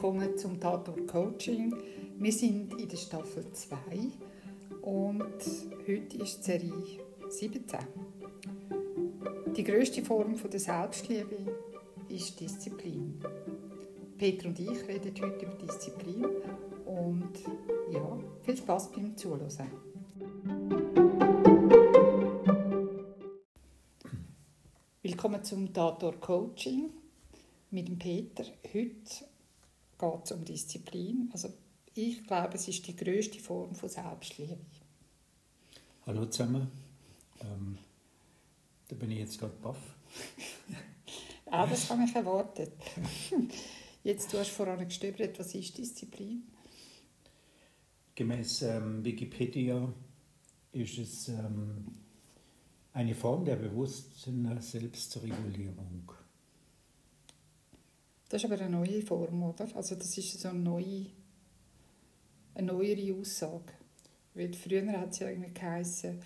Willkommen zum Tatort Coaching. Wir sind in der Staffel 2 und heute ist Serie 17. Die grösste Form der Selbstliebe ist Disziplin. Peter und ich reden heute über Disziplin und ja, viel Spaß beim Zuhören. Willkommen zum Tatort Coaching mit dem Peter. Heute geht es um Disziplin. Also ich glaube, es ist die größte Form von Selbstliebe. Hallo zusammen. Ähm, da bin ich jetzt gerade baff. ah, das habe ich erwartet. Jetzt, du hast vorhin gestöbert, was ist Disziplin? Gemäß ähm, Wikipedia ist es ähm, eine Form der bewussten Selbstregulierung. Das ist aber eine neue Form, oder? Also das ist so eine neue, eine neuere Aussage. Weil früher hat es ja irgendwie geheißen,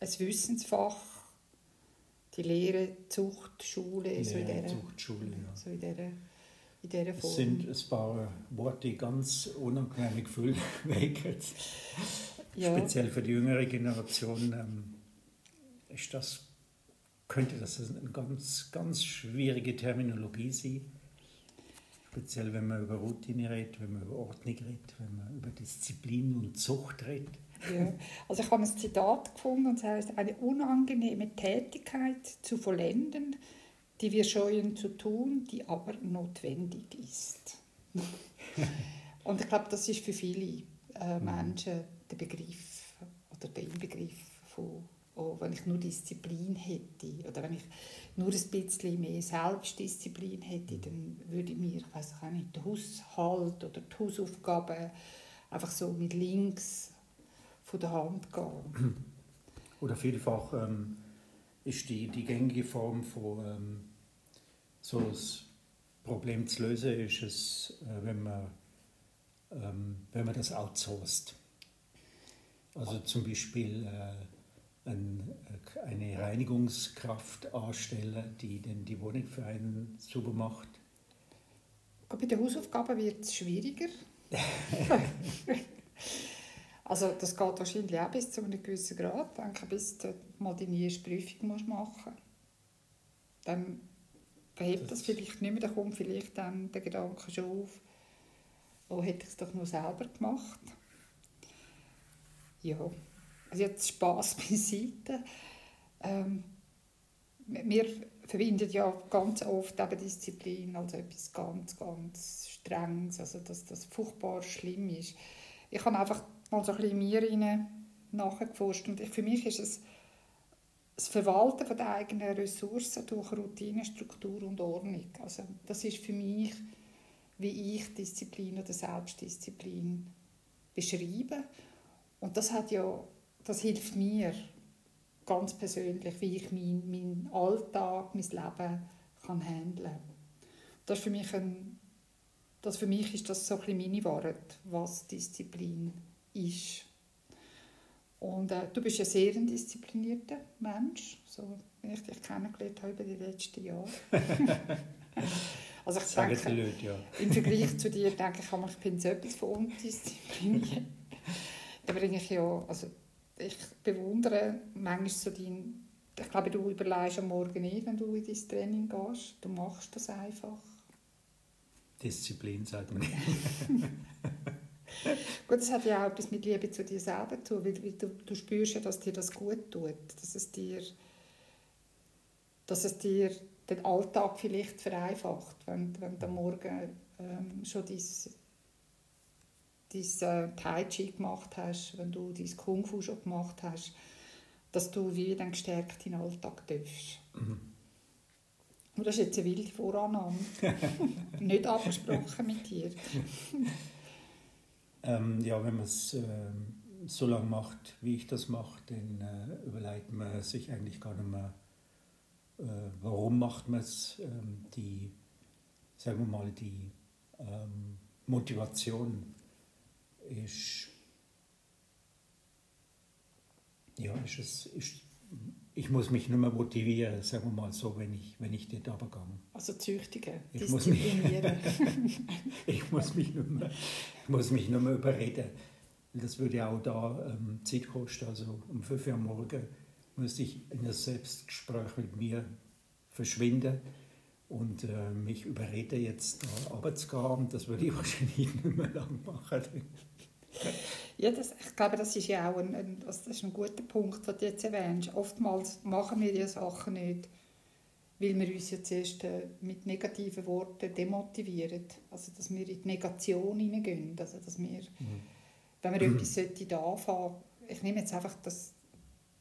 ein Wissensfach, die Lehre, Zucht, Schule, die so in Lehre, dieser, Zucht, Schule, ja. so in dieser, in dieser Form. Es sind ein paar Worte, die ganz unangenehme Gefühle wecken. Ja. Speziell für die jüngere Generation ähm, ist das, könnte das eine ganz, ganz schwierige Terminologie sein. Speziell wenn man über Routine redet, wenn man über Ordnung redet, wenn man über Disziplin und Zucht redet. Ja. Also ich habe ein Zitat gefunden und es heißt, eine unangenehme Tätigkeit zu vollenden, die wir scheuen zu tun, die aber notwendig ist. und ich glaube, das ist für viele äh, Menschen der Begriff oder der Inbegriff von oh, wenn ich nur Disziplin hätte oder wenn ich nur ein bisschen mehr Selbstdisziplin hätte, dann würde ich mir, ich weiß auch nicht, den Haushalt oder die Hausaufgaben einfach so mit links von der Hand gehen. Oder vielfach ähm, ist die, die gängige Form von ähm, so das Problem zu lösen, ist es, äh, wenn, man, ähm, wenn man das outsourced. Also zum Beispiel äh, ein, eine Reinigungskraft anstellen, die dann die Wohnung für einen sauber macht. Bei den Hausaufgaben wird es schwieriger. also das geht wahrscheinlich auch bis zu einem gewissen Grad. Ich denke, bis du mal deine erste Prüfung musst machen musst. Dann behebt das, das vielleicht nicht mehr. Dann kommt vielleicht dann der Gedanke schon auf, oh, hätte ich es doch nur selber gemacht. Ja, jetzt Spass beiseite. Ähm, wir verbinden ja ganz oft eben Disziplin als etwas ganz, ganz Strenges, also dass das furchtbar schlimm ist. Ich habe einfach mal so ein bisschen mir nachgeforscht und ich, für mich ist es das Verwalten der eigenen Ressourcen durch Routine, Struktur und Ordnung. Also das ist für mich, wie ich Disziplin oder Selbstdisziplin beschreibe. Und das hat ja, das hilft mir ganz persönlich, wie ich meinen mein Alltag, mein Leben kann handeln. Das für mich ein, das für mich ist das so ein meine Wahrheit, was Disziplin ist. Und äh, du bist ein sehr disziplinierter Mensch, so wie ich dich kennengelernt habe über die letzten Jahre. also ich Sagen denke, Leute, ja. im Vergleich zu dir denke ich, ich bin so etwas von undiszipliniert. da bringe ich ja, also ich bewundere manchmal so dein, ich glaube, du überlegst am Morgen nicht, wenn du in dein Training gehst. Du machst das einfach. Disziplin, sagt man. gut, das hat ja auch etwas mit Liebe zu dir selber zu tun, weil du, du spürst ja, dass dir das gut tut, dass es dir, dass es dir den Alltag vielleicht vereinfacht, wenn, wenn du am Morgen ähm, schon dein dein Tai Chi gemacht hast, wenn du dein Kung Fu schon gemacht hast, dass du wie dann gestärkt in den Alltag darfst. Mhm. Und das ist jetzt eine wilde Vorannahme. Nicht abgesprochen mit dir. ähm, ja, wenn man es äh, so lange macht, wie ich das mache, dann äh, überlegt man sich eigentlich gar nicht mehr, äh, warum macht man es. Ähm, die, sagen wir mal, die ähm, Motivation ist, ja, ist, es, ist ich muss mich nicht mehr motivieren, sagen wir mal so, wenn ich, wenn ich dort runtergehe. Also züchtigen, ich muss mich, ich muss mich nicht mehr, ich muss mich nicht mehr überreden. Das würde auch da ähm, Zeit kosten. Also um 5 Uhr morgen muss ich in ein Selbstgespräch mit mir verschwinden und äh, mich überreden, jetzt da runterzugehen. Das würde ich wahrscheinlich nicht mehr lang machen. Ja, das, ich glaube, das ist ja auch ein, ein, das ist ein guter Punkt, den du jetzt erwähnst. Oftmals machen wir ja Sachen nicht, weil wir uns ja zuerst äh, mit negativen Worten demotivieren. Also, dass wir in die Negation hineingehen. Also, dass wir, mhm. wenn wir mhm. etwas sollte anfangen ich nehme jetzt einfach das,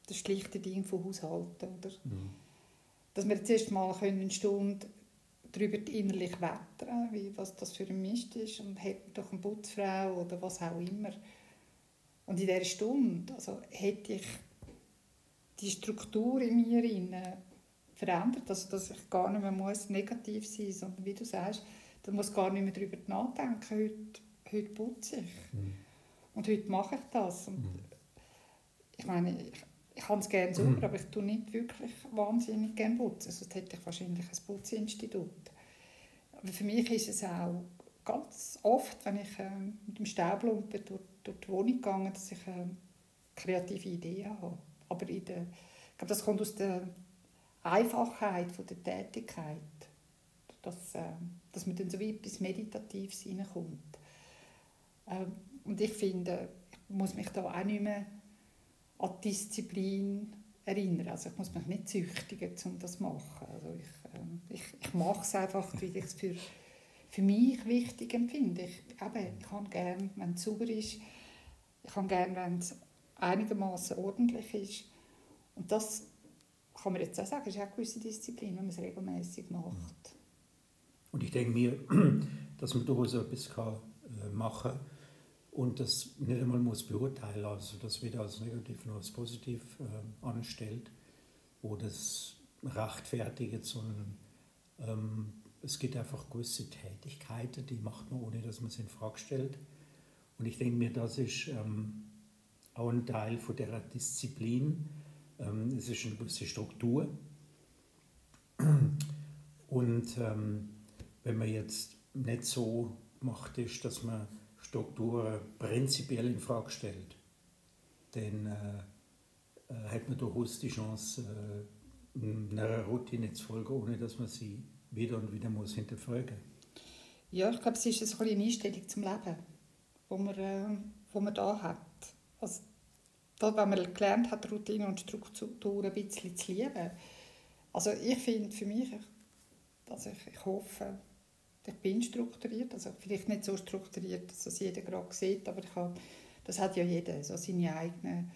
das schlichte Ding von Haushalten. Oder? Mhm. Dass wir zuerst mal eine Stunde darüber innerlich wettern, wie, was das für ein Mist ist und hätten doch eine Putzfrau oder was auch immer. Und in dieser Stunde also, hätte ich die Struktur in mir verändert, also dass ich gar nicht mehr muss negativ sein muss, sondern wie du sagst, da muss gar nicht mehr darüber nachdenken, heute, heute putze ich. Mhm. Und heute mache ich das. Und mhm. Ich meine, ich, ich habe es gerne sauber, mhm. aber ich tue nicht wirklich wahnsinnig gerne putzen. Sonst hätte ich wahrscheinlich ein Putzinstitut. Für mich ist es auch ganz oft, wenn ich äh, mit dem Staublumpen durch, durch die Wohnung gehe, dass ich äh, kreative Ideen habe. Aber in der, ich glaube, das kommt aus der Einfachheit von der Tätigkeit, dass, äh, dass man dann so wie etwas Meditatives reinkommt. Äh, und ich finde, ich muss mich da auch nicht mehr an Disziplin erinnern. Also ich muss mich nicht züchtigen, um das zu machen. Also ich, äh, ich, ich mache es einfach, weil ich es für für mich wichtig empfinde. Ich, eben, ich habe gerne, wenn es sauber ist. Ich habe gerne, wenn es einigermaßen ordentlich ist. Und das kann man jetzt auch sagen, ist auch eine gewisse Disziplin, wenn man es regelmäßig macht. Und ich denke mir, dass man durchaus etwas kann, äh, machen kann und das nicht einmal muss beurteilen, also das weder als negativ noch als positiv äh, anstellt oder das rechtfertigt, sondern ähm, es gibt einfach gewisse Tätigkeiten, die macht man, ohne dass man sie in Frage stellt. Und ich denke mir, das ist ähm, auch ein Teil von der Disziplin. Ähm, es ist eine gewisse Struktur. Und ähm, wenn man jetzt nicht so macht, ist, dass man Strukturen prinzipiell in Frage stellt, dann äh, äh, hat man durchaus die Chance, äh, einer Routine zu folgen, ohne dass man sie wieder und wieder muss hinterfragen Ja, ich glaube, es ist eine Einstellung zum Leben, wo man, äh, wo man da hat. Also, da, wenn man gelernt hat, Routine und Struktur ein bisschen zu lieben. Also ich finde für mich, also ich, ich hoffe, ich bin strukturiert, also vielleicht nicht so strukturiert, dass das jeder gerade sieht, aber ich habe, das hat ja jeder, so seine eigenen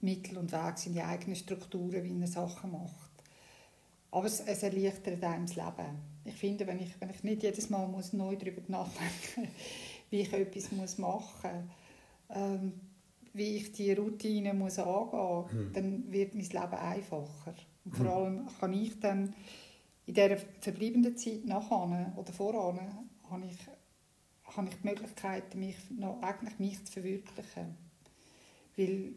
Mittel und Wege, seine eigenen Strukturen, wie er Sachen macht. Aber es, es erleichtert einem das Leben. Ich finde, wenn ich, wenn ich nicht jedes Mal muss neu darüber nachdenken wie ich etwas muss machen muss, ähm, wie ich die Routine muss angehen muss, mhm. dann wird mein Leben einfacher. Und vor hm. allem kann ich dann in dieser verbleibenden Zeit nachher oder voran habe ich, habe ich die Möglichkeit, mich, noch, eigentlich mich zu verwirklichen. Weil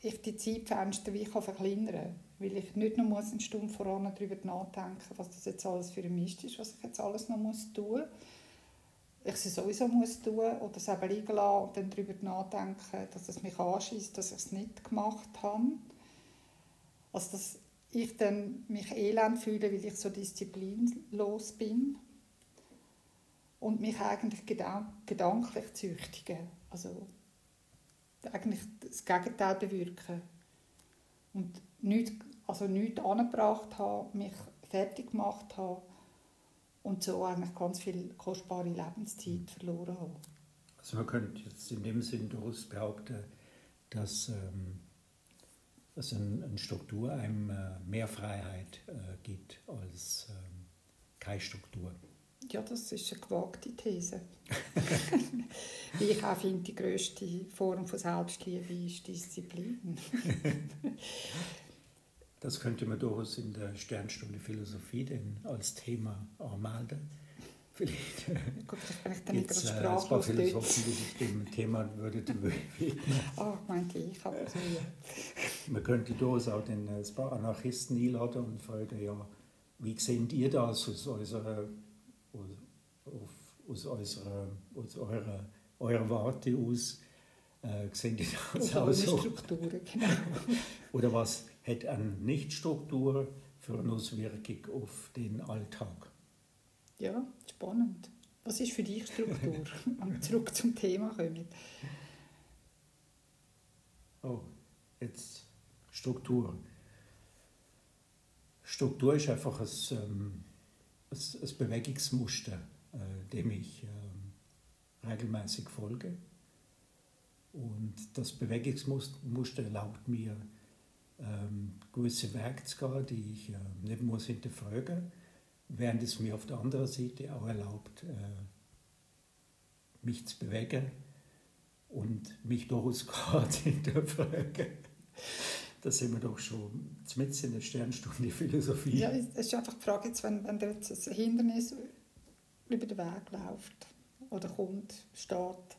ich die Zeitfenster wie ich verkleinern kann. Weil ich nicht nur muss eine Stunde voran darüber nachdenken was das jetzt alles für ein Mist ist, was ich jetzt alles noch muss tun muss. Ich es sowieso muss tun oder es eben liegen lassen und dann darüber nachdenken, dass es mich anschießt, dass ich es nicht gemacht habe. Also dass ich dann mich elend fühle, weil ich so disziplinlos bin und mich eigentlich gedanklich züchtige. Also eigentlich das Gegenteil bewirken. Und nichts, also nichts angebracht habe, mich fertig gemacht habe und so eigentlich ganz viel kostbare Lebenszeit verloren habe. Also man könnte jetzt in dem Sinn durchaus behaupten, dass ähm, es eine, Struktur einem äh, mehr Freiheit äh, gibt als ähm, keine Struktur. Ja, das ist eine gewagte These. Wie ich auch finde, die grösste Form von Selbstliebe ist Disziplin. das könnte man durchaus in der Sternstunde Philosophie denn als Thema anmelden. Vielleicht nicht gibt es äh, ein paar. Philosophen, die sich dem Thema würden widmen. Ah, ich meinte ich, aber so. Man könnte durchaus auch den, äh, ein paar Anarchisten einladen und fragen, ja, wie seht ihr das aus, unserer, aus, unserer, aus eurer, eurer Warte aus? Äh, seht ihr das Auf auch so? Strukturen, genau. Oder was hat eine Nichtstruktur für eine Auswirkung auf den Alltag? Ja, spannend. Was ist für dich Struktur? Zurück zum Thema kommen. Oh, jetzt Struktur. Struktur ist einfach ein, ähm, ein, Bewegungsmuster, äh, dem ich ähm, regelmäßig folge. Und das Bewegungsmuster erlaubt mir, ähm, gewisse gehen, die ich äh, nicht muss hinterfragen während es mir auf der anderen Seite auch erlaubt, äh, mich zu bewegen und mich durchaus gerade hinterfragen. Da sind wir doch schon mitten in der Sternstunde Philosophie. Ja, es ist einfach die Frage, jetzt, wenn, wenn dir jetzt ein Hindernis über den Weg läuft oder kommt, steht,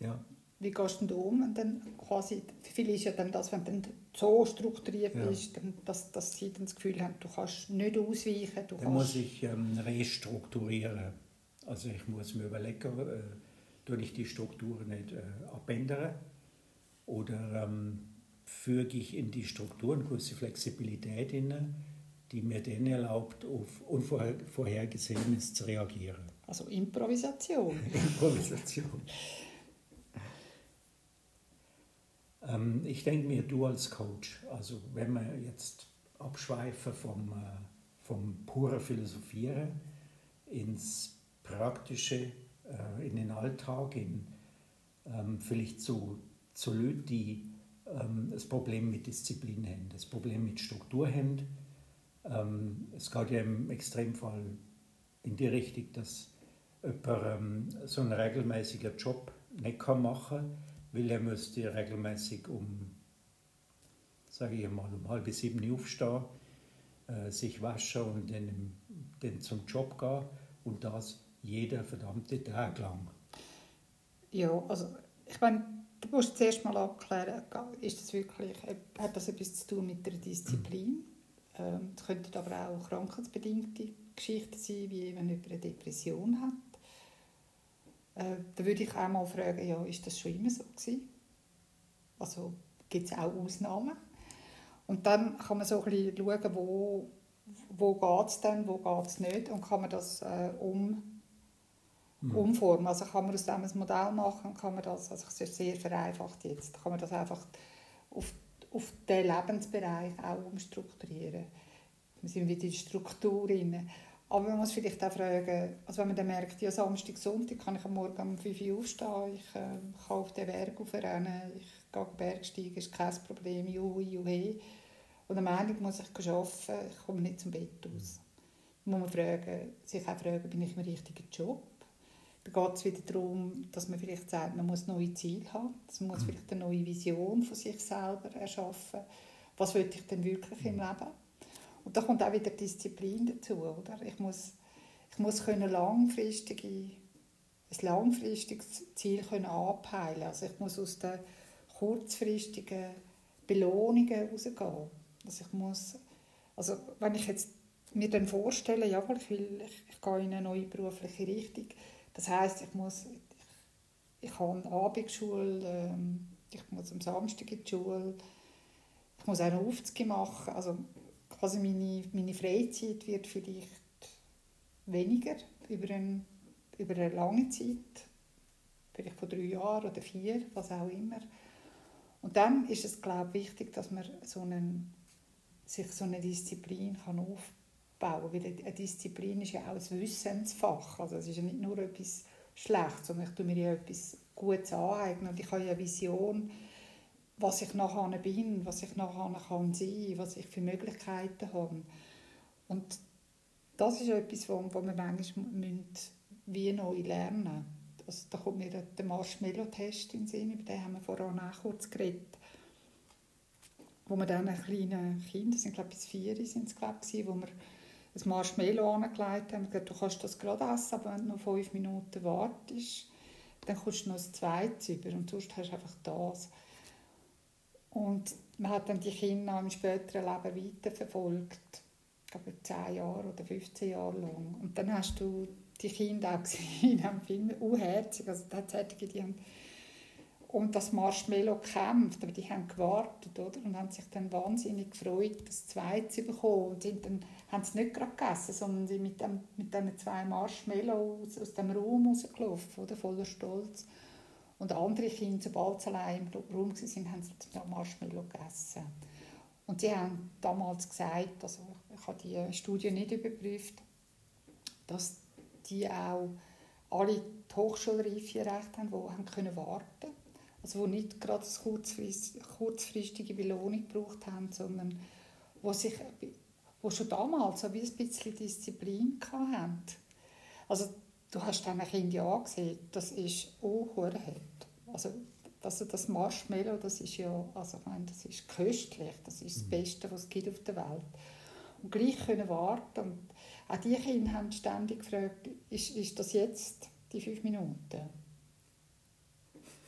Ja, wie gehst du denn da um? Und dann quasi, viel ist ja dann das, wenn du dann so strukturiert Ja. bist, dann, dass, dass sie dann das Gefühl haben, du kannst nicht ausweichen, du dann muss ich ähm, restrukturieren. Also ich muss mir überlegen, äh, tue ich die Struktur nicht äh, abändern oder ähm, füge ich in die Struktur eine gewisse Flexibilität hinein, die mir dann erlaubt, auf Unvorhergesehenes zu reagieren. Also Improvisation. Improvisation. Ähm, ich denke mir, du als Coach, also wenn wir jetzt abschweifen vom, äh, vom puren Philosophieren ins Praktische, äh, in den Alltag, in ähm, vielleicht zu, zu Leuten, die das Problem mit Disziplin haben, das Problem mit Struktur haben. Ähm, es geht ja im Extremfall in die Richtung, dass jemand ähm, so einen regelmäßigen Job nicht kann machen kann, weil er müsste regelmäßig um, sage ich mal, um halb sieben aufstehen, äh, sich waschen und dann, dann zum Job gehen und das jeder verdammte Tag lang. Ja, also ich meine, du musst zuerst mal abklären, ist das wirklich, hat das etwas zu tun mit der Disziplin? Ähm, Es könnten aber auch krankheitsbedingte Geschichten sein, wie wenn jemand eine Depression hat. Äh, da würde ich auch mal fragen, ja, ist das schon immer so gewesen? Also gibt es auch Ausnahmen? Und dann kann man so ein bisschen schauen, wo, wo geht es denn, wo geht es nicht und kann man das äh, um Mhm. umformen. Also kann man aus dem ein Modell machen, kann man das, also es ist sehr vereinfacht jetzt, kann man das einfach auf, auf den Lebensbereich auch umstrukturieren. Wir sind wieder in der Struktur drin. Aber man muss vielleicht auch fragen, also wenn man dann merkt, ja, Samstag, Sonntag kann ich am Morgen um 5 Uhr aufstehen, ich äh, kann auf den Berg aufrennen, ich gehe Bergsteigen, ist kein Problem, juhu, juhu. Und am Ende muss ich arbeiten, ich komme nicht zum Bett aus. Da muss man fragen, sich auch fragen, bin ich im richtigen Job? Da geht es wieder darum, dass man vielleicht sagt, man muss neue Ziele haben. dass Man muss vielleicht eine neue Vision von sich selber erschaffen. Was will ich denn wirklich im Leben? Und da kommt auch wieder Disziplin dazu. Oder? Ich muss, ich muss können langfristige, ein langfristiges Ziel können anpeilen Also ich muss aus den kurzfristigen Belohnungen rausgehen. Also ich muss, also wenn ich jetzt mir dann vorstelle, jawohl, ich, will, ich, ich gehe in eine neue berufliche Richtung, das heißt, ich muss, ich, ich habe eine Abendschule, ähm, ich muss am Samstag in die Schule, ich muss auch eine Aufzüge machen, also quasi meine, meine Freizeit wird vielleicht weniger über, ein, über eine lange Zeit, vielleicht von drei Jahren oder vier, was auch immer. Und dann ist es, glaube ich, wichtig, dass man so einen, sich so eine Disziplin kann aufbauen kann. Weil eine Disziplin ist ja auch ein Wissensfach. Also es ist ja nicht nur etwas Schlechtes, sondern ich tue mir ja etwas Gutes aneignen. Und ich habe ja eine Vision, was ich nachher bin, was ich nachher kann sein was ich für Möglichkeiten habe. Und das ist etwas, wo, wir manchmal wie neu lernen müssen. Also, da kommt mir der Marshmallow-Test in den Sinn, über den haben wir vorhin auch kurz geredet. Wo wir dann kleinen Kindern, das sind glaube ich vier, sind es, glaube ich, wo wir ein Marshmallow angelegt haben. Gesagt, du kannst das gerade essen, aber wenn du noch fünf Minuten wartest, dann kommst du noch ein zweites über und sonst hast du einfach das. Und man hat dann die Kinder im späteren Leben weiterverfolgt. Ich glaube, 10 Jahre oder 15 Jahre lang. Und dann hast du die Kinder auch gesehen am Film, unherzig. Also tatsächlich, die haben und das Marshmallow gekämpft, aber die haben gewartet oder? und haben sich dann wahnsinnig gefreut, das zweite zu bekommen. Und sind dann, haben es nicht gerade gegessen, sondern sind mit, dem, mit diesen zwei Marshmallows aus, aus dem Raum rausgelaufen, oder? voller Stolz. Und andere Kinder, sobald sie allein im Raum waren, haben sie Marshmallow gegessen. Und sie haben damals gesagt, also ich habe die Studie nicht überprüft, dass die auch alle die Hochschulreife erreicht haben, die haben können warten also die nicht gerade eine kurzfristige Belohnung gebraucht haben, sondern wo, sich, wo schon damals so wie ein bisschen Disziplin hatten. Also du hast diesen Kindern angesehen, das ist auch hart. Also also das Marshmallow, das ist ja, also ich meine, das ist köstlich, das ist das mhm. Beste, was es gibt auf der Welt. Und gleich können warten. Und auch die Kinder haben ständig gefragt, ist, ist das jetzt die fünf Minuten?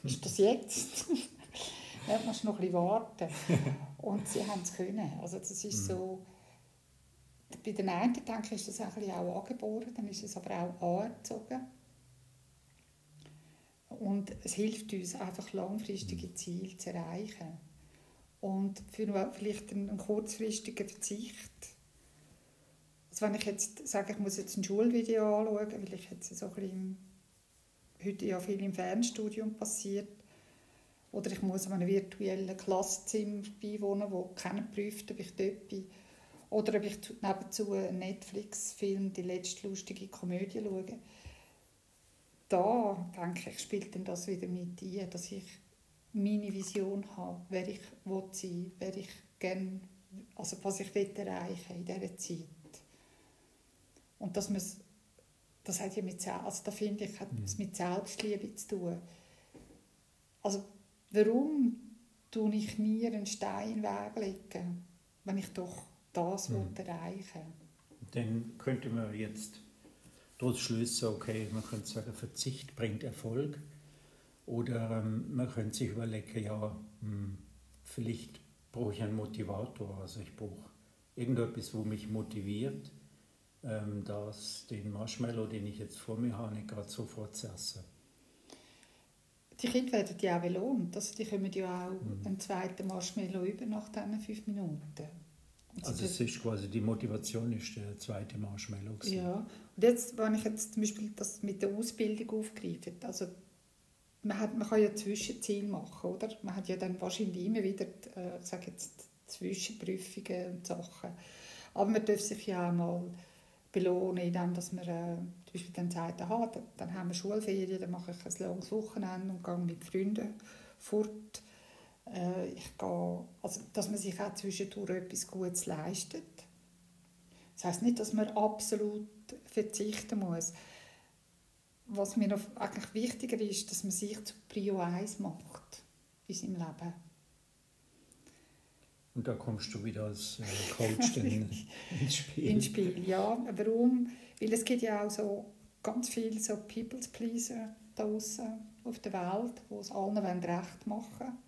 ist das jetzt? ja, du musst noch ein bisschen warten. Und sie haben es können. Also das ist mhm. so, bei den einen denke ich, ist das ein auch angeboren, dann ist es aber auch anerzogen. Und es hilft uns einfach langfristige. Ziele zu erreichen. Und für vielleicht einen, kurzfristigen Verzicht. Also wenn ich jetzt sage, ich muss jetzt ein Schulvideo anschauen, weil ich jetzt so ein bisschen heute ja viel im Fernstudium passiert. Oder ich muss einem virtuellen Klassenzimmer beiwohnen, wo keiner prüft, ob ich dort bin. Oder ob ich nebenzu einen Netflix-Film, die letzte lustige Komödie schaue. Da, denke ich, spielt dann das wieder mit ein, dass ich meine Vision habe, wer ich sein will, wer ich gerne, also was ich erreichen in dieser Zeit. Und dass man das hat ja mit, also da finde ich, hat es mit Selbstliebe zu tun. Also warum tue ich mir einen Stein in den Weg legen, wenn ich doch das mhm. erreichen Dann könnte man jetzt daraus schließen, okay, man könnte sagen, Verzicht bringt Erfolg. Oder ähm, man könnte sich überlegen, ja, mh, hm, vielleicht brauche ich einen Motivator. Also ich brauche irgendetwas, wo mich motiviert ähm, dass den Marshmallow, den ich jetzt vor mir habe, nicht gerade sofort zu essen. Die Kinder werden ja auch belohnt. Also die kommen ja auch mhm. einen zweiten Marshmallow über nach diesen fünf Minuten. Also es ist quasi die Motivation ist der zweite Marshmallow. Gewesen. Ja, und jetzt, wenn ich jetzt zum Beispiel das mit der Ausbildung aufgreife, also man, hat, man kann ja Zwischenziele machen, oder? Man hat ja dann wahrscheinlich immer wieder, äh, sage jetzt, Zwischenprüfungen und Sachen. Aber man darf sich ja auch mal belohnen, indem dass wir äh, zum Beispiel dann sagt, aha, dann haben wir Schulferien, dann mache ich ein langes Wochenende und gehe mit Freunden fort. Äh, ich gehe, also, dass man sich auch zwischendurch etwas Gutes leistet. Das heisst nicht, dass man absolut verzichten muss. Was mir noch eigentlich wichtiger ist, dass man sich zu Prio 1 macht in seinem Leben. Und da kommst du wieder als äh, Coach ins Spiel. Ins Spiel, ja. Warum? Weil es gibt ja auch so ganz viele so People's Pleaser da draußen auf der Welt, die es allen recht machen wollen,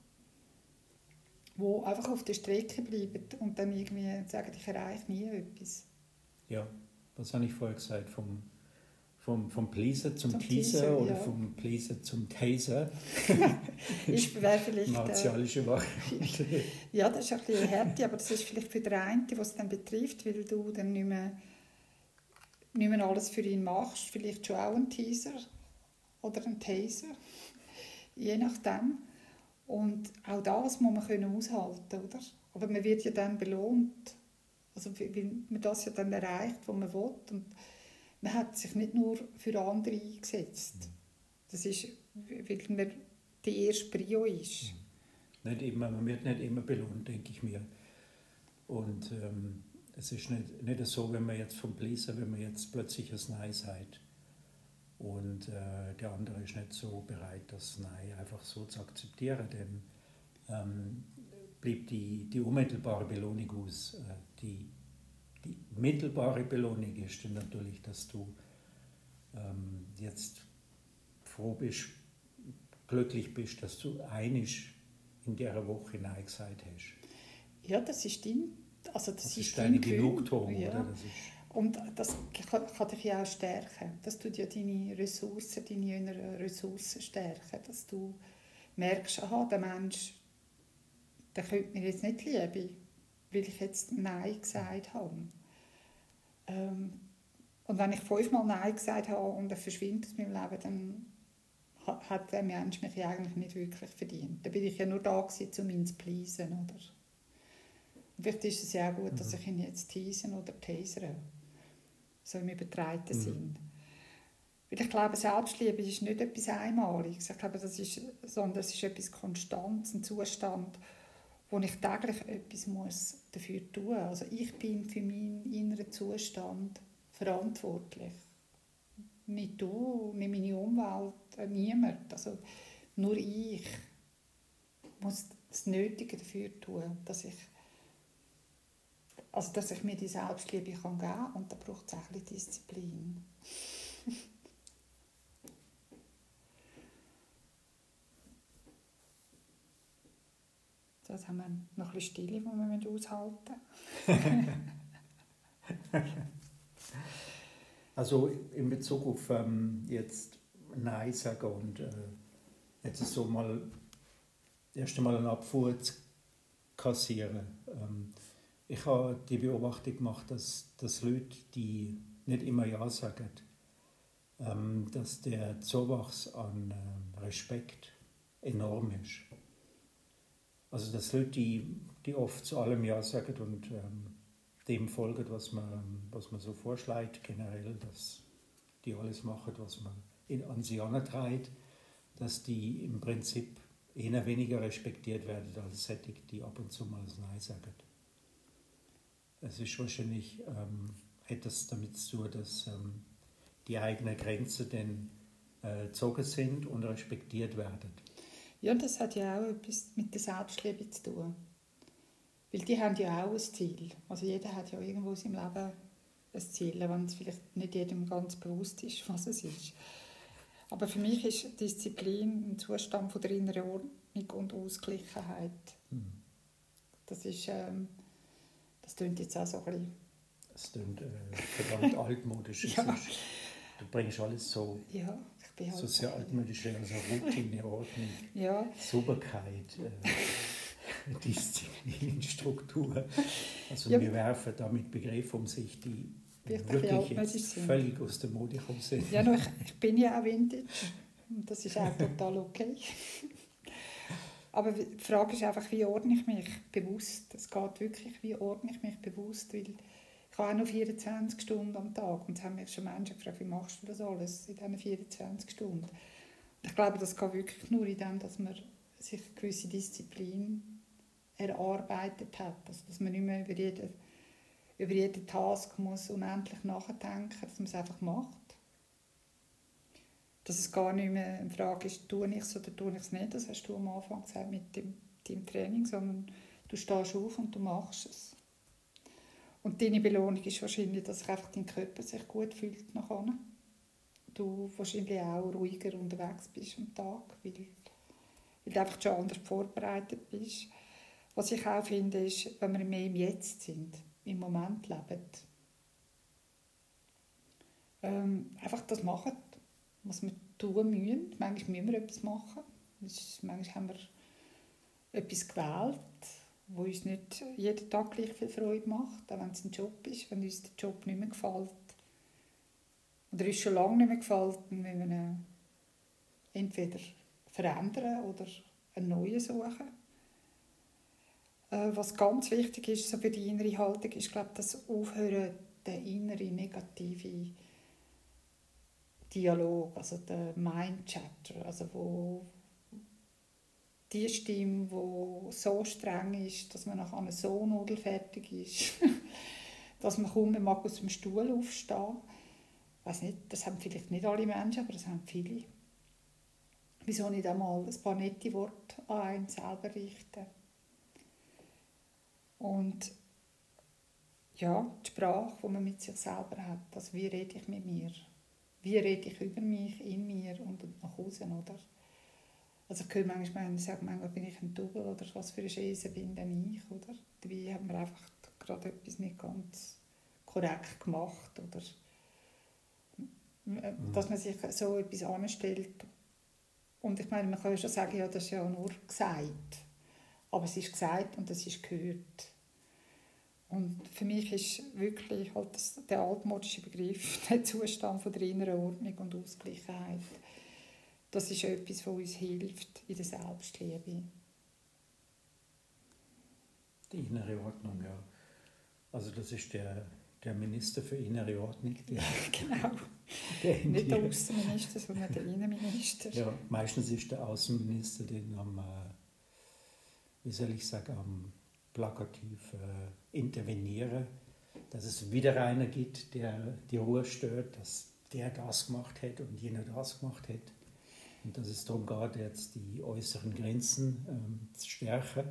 die einfach auf der Strecke bleiben und dann irgendwie sagen, ich erreiche nie etwas. Ja, was habe ich vorher gesagt, vom vom, vom Pleaser zum, zum Teaser, Teaser, oder ja. vom Pleaser zum Taser. ich wäre vielleicht... Äh, Martialische Variante. ja, das ist ein bisschen Härte, aber das ist vielleicht für den einen, was es dann betrifft, weil du dann nicht mehr, nicht mehr alles für ihn machst. Vielleicht schon auch ein Teaser oder ein Taser, je nachdem. Und auch das muss man können aushalten, oder? Aber man wird ja dann belohnt, also weil man das ja dann erreicht, was man will. Und man hat sich nicht nur für andere eingesetzt. Das ist, weil man die erste Prio ist. Nicht immer, man wird nicht immer belohnt, denke ich mir. Und ähm, es ist nicht, nicht so, wenn man jetzt vom Bläser, wenn man jetzt plötzlich ein Nein sagt und äh, der andere ist nicht so bereit, das Nein einfach so zu akzeptieren, dann ähm, bleibt die, die unmittelbare Belohnung aus, äh, die die mittelbare Belohnung ist dann natürlich, dass du ähm, jetzt froh bist, glücklich bist, dass du einisch in dieser Woche Nein gesagt hast. Ja, das ist dein, also das, Das ist ist deine. Genugtuung, ja. oder? Das ist, Und das kann, dich ja auch stärken. Das tut ja deine Ressourcen, deine inneren Ressourcen stärken. Dass du merkst, aha, der Mensch, der könnte mir jetzt nicht lieben, weil ich jetzt Nein gesagt habe. Ähm, und wenn ich fünfmal Nein gesagt habe und er verschwindet aus meinem Leben, dann ha- hat der Mensch mich ja eigentlich nicht wirklich verdient. Dann bin ich ja nur da gewesen, um ihn zu pleasen, oder? Vielleicht ist es ja auch gut, dass Mhm. ich ihn jetzt teasen oder tasere. So im übertreiten Mhm. Sinn. Weil ich glaube, Selbstliebe ist nicht etwas Einmaliges. Ich glaube, das ist, sondern es ist etwas Konstantes, ein Zustand, wo ich täglich etwas muss dafür tun muss. Also ich bin für meinen inneren Zustand verantwortlich. Nicht du, nicht meine Umwelt, äh, niemand. Also nur ich muss das Nötige dafür tun, dass ich, also dass ich mir die Selbstliebe kann geben kann. Und da braucht es auch ein bisschen Disziplin. Jetzt haben wir noch ein bisschen Stille, die wir aushalten müssen. also in Bezug auf ähm, jetzt Nein sagen und äh, jetzt so mal erst einmal eine Abfuhr zu kassieren. Ähm, ich habe die Beobachtung gemacht, dass, dass Leute, die nicht immer Ja sagen, ähm, dass der Zuwachs an ähm, Respekt enorm ist. Also dass Leute, die, die oft zu allem Ja sagen und ähm, dem folgen, was man, was man so vorschlägt, generell, dass die alles machen, was man in, an sie antreibt, dass die im Prinzip eher weniger respektiert werden als solche, die ab und zu mal Nein sagen. Es ist wahrscheinlich, ähm, hat das damit zu tun, dass ähm, die eigenen Grenzen dann äh, gezogen sind und respektiert werden. Ja, das hat ja auch etwas mit der Selbstliebe zu tun. Weil die haben ja auch ein Ziel. Also jeder hat ja irgendwo in seinem Leben ein Ziel, wenn es vielleicht nicht jedem ganz bewusst ist, was es ist. Aber für mich ist Disziplin ein Zustand von der inneren Ordnung und Ausgleichheit. Hm. Das ist, ähm, das klingt jetzt auch so ein bisschen, Es klingt äh, verdammt altmodisch. Ja. du bringst alles so, ja, ich bin halt so sehr altmodisch, also Routine, Ordnung, Ja, Sauberkeit, äh, Disziplin, Struktur. Also Ja. wir werfen da mit Begriffen um sich, die wirklich jetzt sind. völlig aus der Mode gekommen sind. ja no, ich, ich bin ja auch Vintage. Und das ist auch total okay. Aber die Frage ist einfach, wie ordne ich mich bewusst? Es geht wirklich, wie ordne ich mich bewusst? Weil ich habe auch noch 24 Stunden am Tag. Und es haben mich schon Menschen gefragt, wie machst du das alles in diesen 24 Stunden? Und ich glaube, das geht wirklich nur in dem, dass man sich eine gewisse Disziplin erarbeitet hat. Also, dass man nicht mehr über jeden, über jeden Task muss unendlich nachdenken dass man es einfach macht. Dass es gar nicht mehr eine Frage ist, tue ich es oder tue ich es nicht. Das hast du am Anfang gesagt mit dem, deinem Training, sondern du stehst auf und du machst es. Und deine Belohnung ist wahrscheinlich, dass sich einfach dein Körper sich gut fühlt nachher. Du wahrscheinlich auch ruhiger unterwegs bist am Tag, weil, weil du einfach schon anders vorbereitet bist. Was ich auch finde, ist, wenn wir mehr im Jetzt sind, im Moment leben, ähm, einfach das machen, was wir tun müssen. Manchmal müssen wir etwas machen. Manchmal haben wir etwas gewählt, wo uns nicht jeden Tag gleich viel Freude macht, auch wenn es ein Job ist, wenn uns der Job nicht mehr gefällt. Oder uns schon lange nicht mehr gefällt, dann müssen wir ihn entweder verändern oder einen neuen suchen. Äh, Was ganz wichtig ist so für die innere Haltung, ist glaube ich, das Aufhören, den inneren negativen Dialog, also der Mind-Chatter, also wo die Stimme, die so streng ist, dass man nachher so nudelfertig ist, dass man kaum mehr aus dem Stuhl aufstehen weiß nicht, das haben vielleicht nicht alle Menschen, aber das haben viele. Wieso nicht einmal ein paar nette Worte an einen selber richten? Und ja, die Sprache, die man mit sich selber hat. Also wie rede ich mit mir? Wie rede ich über mich, in mir und nach außen, oder? Also ich höre manchmal, ich sage manchmal, bin ich ein Double oder was für eine Scheiße bin denn ich, oder? Dabei hat man einfach gerade etwas nicht ganz korrekt gemacht, oder? Mhm. Dass man sich so etwas anstellt. Und ich meine, man kann ja schon sagen, ja, das ist ja nur gesagt. Aber es ist gesagt und es ist gehört. Und für mich ist wirklich halt das, der altmodische Begriff der Zustand von der inneren Ordnung und Ausgleichheit. Das ist etwas, was uns hilft in der Selbstliebe. Die innere Ordnung, ja. Also das ist der, der Minister für innere Ordnung. Der, genau. Der Nicht der Außenminister, sondern der Innenminister. Ja, meistens ist der Außenminister den am, äh, wie soll ich sagen, am plakativ äh, intervenieren, dass es wieder einer gibt, der die Ruhe stört, dass der das gemacht hat und jener das gemacht hat. Und dass es darum geht, jetzt die äußeren Grenzen ähm, zu stärken.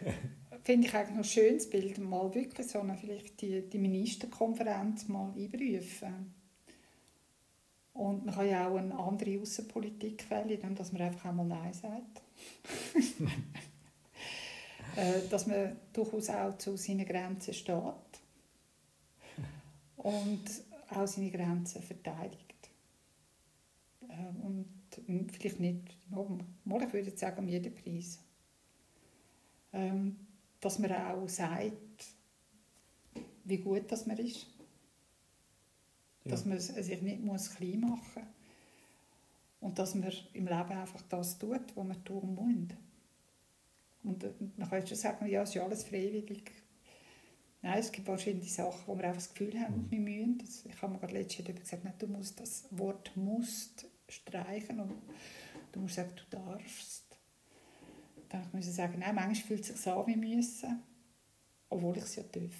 Finde ich eigentlich ein schönes Bild, mal wirklich so eine, vielleicht die, die Ministerkonferenz mal einberufen. Und man kann ja auch eine andere Außenpolitik wählen, indem man einfach einmal Nein sagt. Äh, dass man durchaus auch zu seinen Grenzen steht und auch seine Grenzen verteidigt. Äh, und vielleicht nicht, mal, ich würde sagen, um jeden Preis. Ähm, dass man auch sagt, wie gut das man ist. Ja. Dass man sich nicht muss klein machen muss. Und dass man im Leben einfach das tut, was man tun muss. Und äh, man kann schon sagen, ja, es ist alles freiwillig. Nein, es gibt wahrscheinlich Sachen, wo wir einfach das Gefühl haben, mhm. wir müssen. Das, ich habe mir gerade letztens gesagt, nein, du musst das Wort «musst» streichen und du musst sagen, du darfst. Dann muss ich sagen, nein, manchmal fühlt es sich so an wie müssen, obwohl ich es ja darf.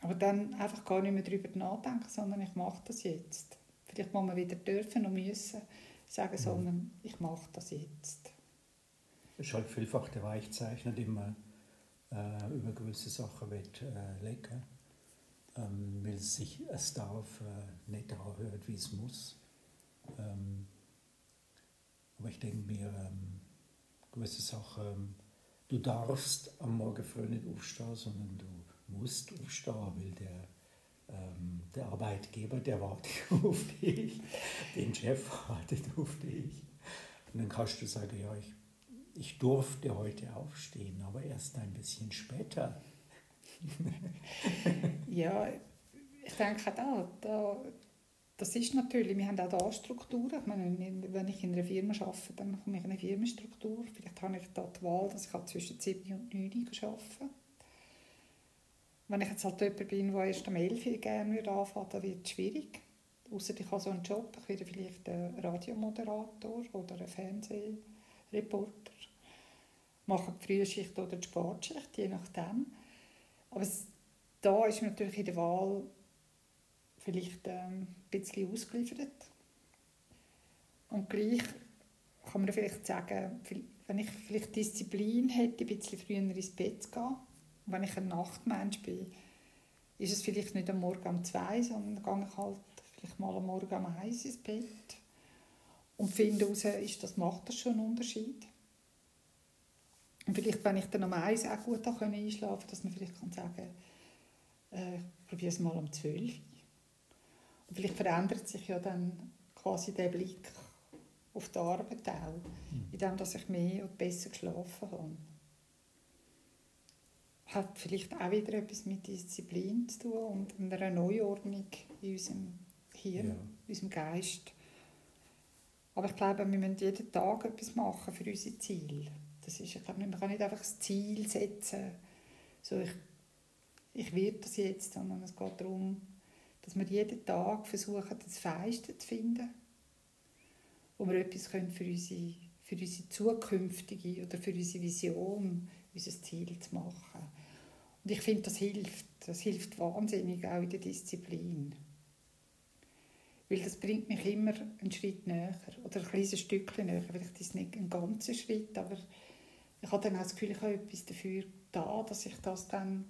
Aber dann einfach gar nicht mehr darüber nachdenken, sondern ich mache das jetzt. Vielleicht muss man wieder dürfen und müssen sagen, mhm. sondern ich mache das jetzt ist halt vielfach der Weichzeichner, den man äh, über gewisse Sachen will, äh, legen ähm, weil es sich es darf äh, nicht anhört, wie es muss. Ähm, aber ich denke mir, ähm, gewisse Sachen, ähm, du darfst am Morgen früh nicht aufstehen, sondern du musst aufstehen, weil der, ähm, der Arbeitgeber, der wartet auf dich, den Chef wartet auf dich. Und dann kannst du sagen, ja, ich ich durfte heute aufstehen, aber erst ein bisschen später. ja, ich denke da, da, das ist natürlich, wir haben auch da Strukturen. Ich meine, wenn ich in einer Firma arbeite, dann komme ich in eine Firmenstruktur. Vielleicht habe ich da die Wahl, dass ich zwischen 7 und 9 Uhr arbeite. Wenn ich jetzt halt jemand bin, der erst am 11 Uhr gerne anfangen dann wird es schwierig. Außer ich habe so einen Job, ich werde vielleicht ein Radiomoderator oder ein Fernsehreporter machen die Frühschicht oder die Sportschicht, je nachdem. Aber es, da ist man natürlich in der Wahl vielleicht ähm, ein bisschen ausgeliefert. Und gleich kann man vielleicht sagen, wenn ich vielleicht Disziplin hätte, ein bisschen früher ins Bett zu gehen, wenn ich ein Nachtmensch bin, ist es vielleicht nicht am Morgen um zwei, sondern gehe ich halt vielleicht mal am Morgen um eins ins Bett und finde heraus, ist das, macht das schon einen Unterschied. Und vielleicht, wenn ich dann um eins auch gut einschlafen kann, dass man vielleicht kann sagen äh, ich probiere es mal um zwölf. Und vielleicht verändert sich ja dann quasi der Blick auf die Arbeit auch, mhm. indem dass ich mehr und besser geschlafen habe. Hat vielleicht auch wieder etwas mit Disziplin zu tun und einer Neuordnung in unserem Hirn, ja. in unserem Geist. Aber ich glaube, wir müssen jeden Tag etwas machen für unsere Ziele. Das ist, ich glaube, man kann nicht einfach das Ziel setzen, so ich, ich werde das jetzt, sondern es geht darum, dass wir jeden Tag versuchen, das Feiste zu finden, wo wir etwas können für unsere, für unsere zukünftige oder für unsere Vision, unser Ziel zu machen. Und ich finde, das hilft. Das hilft wahnsinnig auch in der Disziplin. Weil das bringt mich immer einen Schritt näher oder ein kleines Stückchen näher. Vielleicht ist es nicht ein ganzer Schritt, aber ich habe dann auch das Gefühl, ich habe etwas dafür da, dass ich das dann,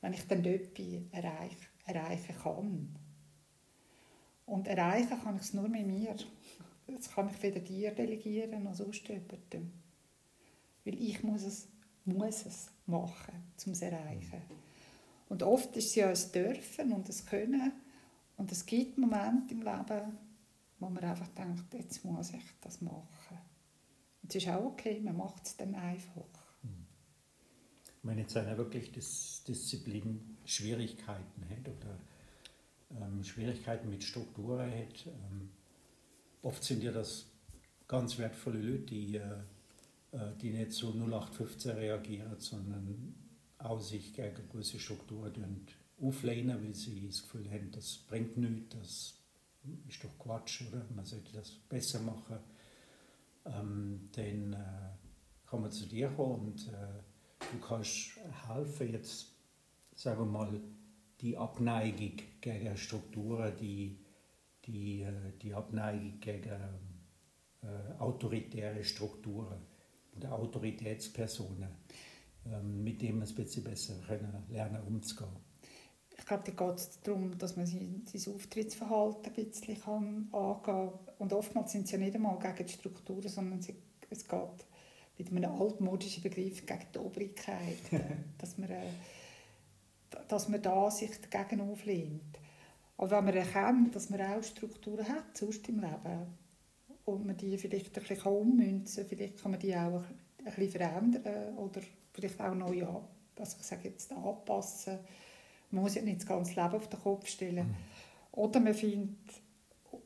wenn ich dann dort erreiche, erreichen kann. Und erreichen kann ich es nur mit mir. Das kann ich weder dir delegieren noch sonst jemandem. Weil ich muss es, muss es machen, um es zu erreichen. Und oft ist es ja ein Dürfen und ein Können. Und es gibt Momente im Leben, wo man einfach denkt, jetzt muss ich das machen. Und es ist auch okay, man macht es dann einfach. Wenn jetzt einer wirklich Dis Disziplin Schwierigkeiten hat oder ähm, Schwierigkeiten mit Strukturen hat, ähm, oft sind ja das ganz wertvolle Leute, die, äh, äh die nicht so 0815 reagieren, sondern auch sich gegen gewisse Strukturen auflehnen, weil sie das Gefühl haben, das bringt nichts, das ist doch Quatsch, oder? Man sollte das besser machen. Ähm, dann äh, kann man zu dir kommen und äh, du kannst helfen, jetzt, sagen wir mal, die Abneigung gegen Strukturen, die, die, äh, die Abneigung gegen äh, autoritäre Strukturen oder Autoritätspersonen, äh, mit denen wir es ein bisschen besser können, lernen umzugehen ich glaube, da geht es darum, dass man sein, sein Auftrittsverhalten ein bisschen kann angehen kann. Und oftmals sind es ja nicht einmal gegen die Strukturen, sondern es geht mit einem altmodischen Begriff gegen die Obrigkeit. dass, man, äh, dass man da sich dagegen auflehnt. Aber wenn man erkennt, dass man auch Strukturen hat, sonst im Leben, und man die vielleicht ein bisschen ummünzen kann, vielleicht kann man die auch ein bisschen verändern oder vielleicht auch neu an, also ich sage jetzt anpassen man muss ja nicht das ganze Leben auf den Kopf stellen. Mhm. Oder man findet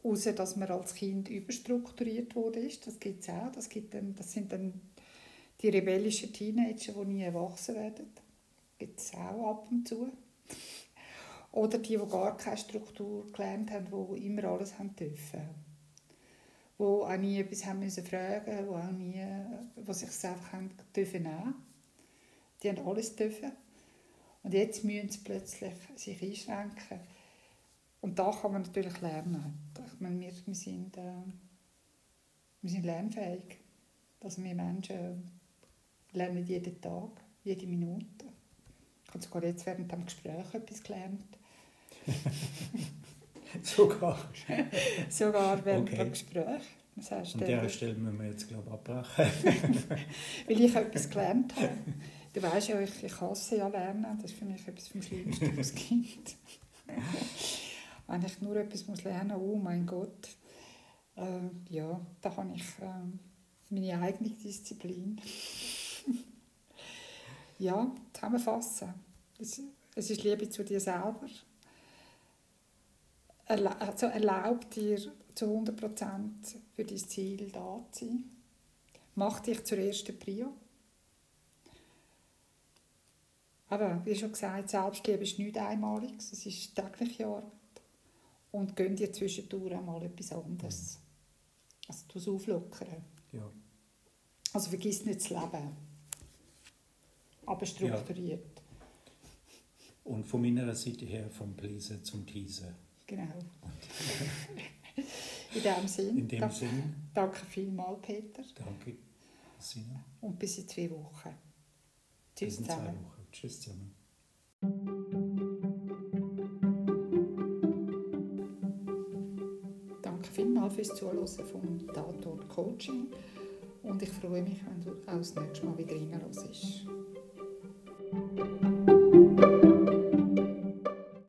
heraus, dass man als Kind überstrukturiert wurde. Das gibt es auch. Das, gibt dann, das sind dann die rebellischen Teenager, die nie erwachsen werden. Gibt es auch ab und zu. Oder die, die gar keine Struktur gelernt haben, die immer alles haben dürfen. Die auch nie etwas haben müssen fragen, die auch nie, was sich einfach haben dürfen nehmen. Die haben alles dürfen. Und jetzt müssen sie plötzlich sich einschränken. Und da kann man natürlich lernen. Ich meine, wir, wir, sind, äh, wir sind lernfähig. Also wir Menschen lernen jeden Tag, jede Minute. Ich habe sogar jetzt während dem Gespräch etwas gelernt. sogar? sogar während okay. dem Gespräch. Das heißt, An dieser Stelle müssen wir jetzt, glaube ich, abbrechen. Weil ich etwas gelernt habe. Du weißt ja, ich, ich hasse ja Lernen. Das ist für mich etwas vom Schlimmsten, was es gibt. Wenn ich nur etwas muss lernen muss, oh mein Gott, äh, ja, da habe ich äh, meine eigene Disziplin. ja, zusammenfassen. Es, es ist Liebe zu dir selber. Erla also erlaub dir zu 100% für dein Ziel da zu sein. Mach dich zur ersten Prio. Aber wie schon gesagt, Selbstliebe ist nichts Einmaliges, es ist tägliche Arbeit. Und gönn dir zwischendurch mal etwas anderes. Mhm. Also du es auflockern. Ja. Also vergiss nicht das Leben, aber strukturiert. Ja. Und von meiner Seite her vom Bläsen zum Teasen. Genau. in dem Sinn. In dem danke, Sinn. Danke vielmals, Peter. Danke, Sina. Und bis in zwei Wochen. Tschüss zusammen. Tschüss zusammen. Danke vielmals fürs Zuhören vom Tatort Coaching und ich freue mich, wenn du auch das nächste Mal wieder reinhörst.